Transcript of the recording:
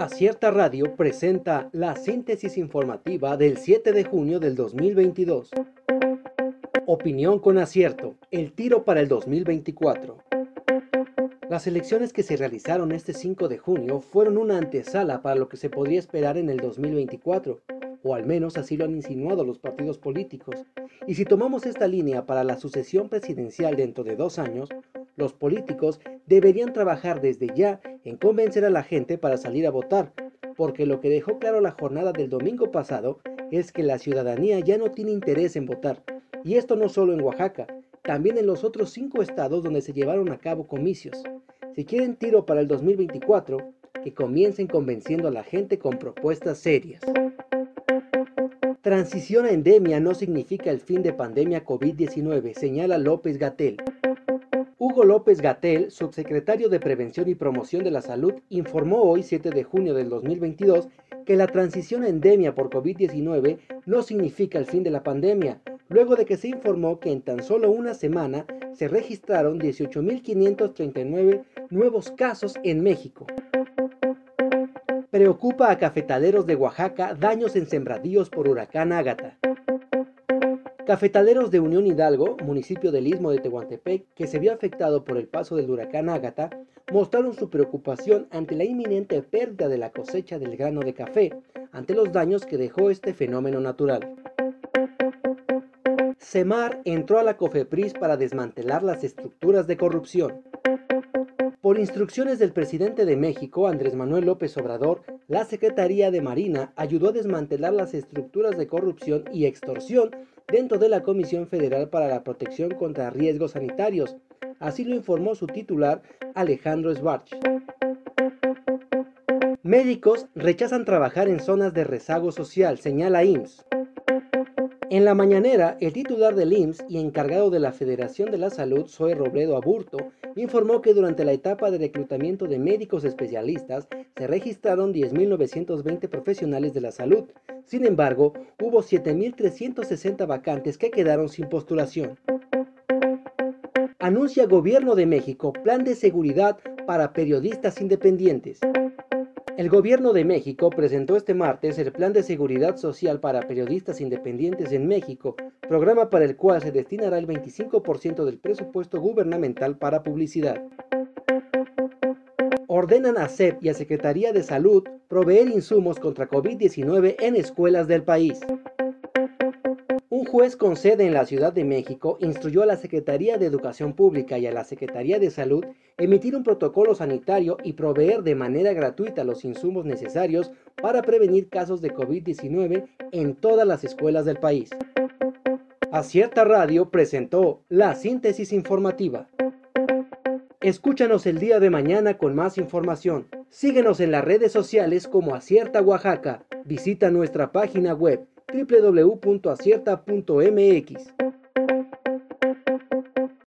Acierta Radio presenta la síntesis informativa del 7 de junio del 2022. Opinión con acierto, el tiro para el 2024. Las elecciones que se realizaron este 5 de junio fueron una antesala para lo que se podría esperar en el 2024, o al menos así lo han insinuado los partidos políticos. Y si tomamos esta línea para la sucesión presidencial dentro de dos años, los políticos deberían trabajar desde ya en convencer a la gente para salir a votar, porque lo que dejó claro la jornada del domingo pasado es que la ciudadanía ya no tiene interés en votar. Y esto no solo en Oaxaca, también en los otros cinco estados donde se llevaron a cabo comicios. Si quieren tiro para el 2024, que comiencen convenciendo a la gente con propuestas serias. Transición a endemia no significa el fin de pandemia COVID-19, señala López Gatel. Hugo López Gatel, subsecretario de Prevención y Promoción de la Salud, informó hoy 7 de junio del 2022 que la transición a endemia por COVID-19 no significa el fin de la pandemia, luego de que se informó que en tan solo una semana se registraron 18.539 nuevos casos en México. Preocupa a cafetaleros de Oaxaca daños en sembradíos por huracán Ágata. Cafetaleros de Unión Hidalgo, municipio del istmo de Tehuantepec, que se vio afectado por el paso del huracán Ágata, mostraron su preocupación ante la inminente pérdida de la cosecha del grano de café, ante los daños que dejó este fenómeno natural. Semar entró a la COFEPRIS para desmantelar las estructuras de corrupción. Por instrucciones del presidente de México, Andrés Manuel López Obrador, la Secretaría de Marina ayudó a desmantelar las estructuras de corrupción y extorsión dentro de la Comisión Federal para la Protección contra Riesgos Sanitarios. Así lo informó su titular, Alejandro Sbarch. Médicos rechazan trabajar en zonas de rezago social, señala IMSS. En la mañanera, el titular del IMSS y encargado de la Federación de la Salud, Zoe Robledo Aburto, informó que durante la etapa de reclutamiento de médicos especialistas se registraron 10.920 profesionales de la salud. Sin embargo, hubo 7.360 vacantes que quedaron sin postulación. Anuncia Gobierno de México plan de seguridad para periodistas independientes. El Gobierno de México presentó este martes el Plan de Seguridad Social para Periodistas Independientes en México, programa para el cual se destinará el 25% del presupuesto gubernamental para publicidad. Ordenan a CEP y a Secretaría de Salud proveer insumos contra COVID-19 en escuelas del país. Un juez con sede en la Ciudad de México instruyó a la Secretaría de Educación Pública y a la Secretaría de Salud emitir un protocolo sanitario y proveer de manera gratuita los insumos necesarios para prevenir casos de COVID-19 en todas las escuelas del país. Acierta Radio presentó la síntesis informativa. Escúchanos el día de mañana con más información. Síguenos en las redes sociales como Acierta Oaxaca. Visita nuestra página web www.acierta.mx.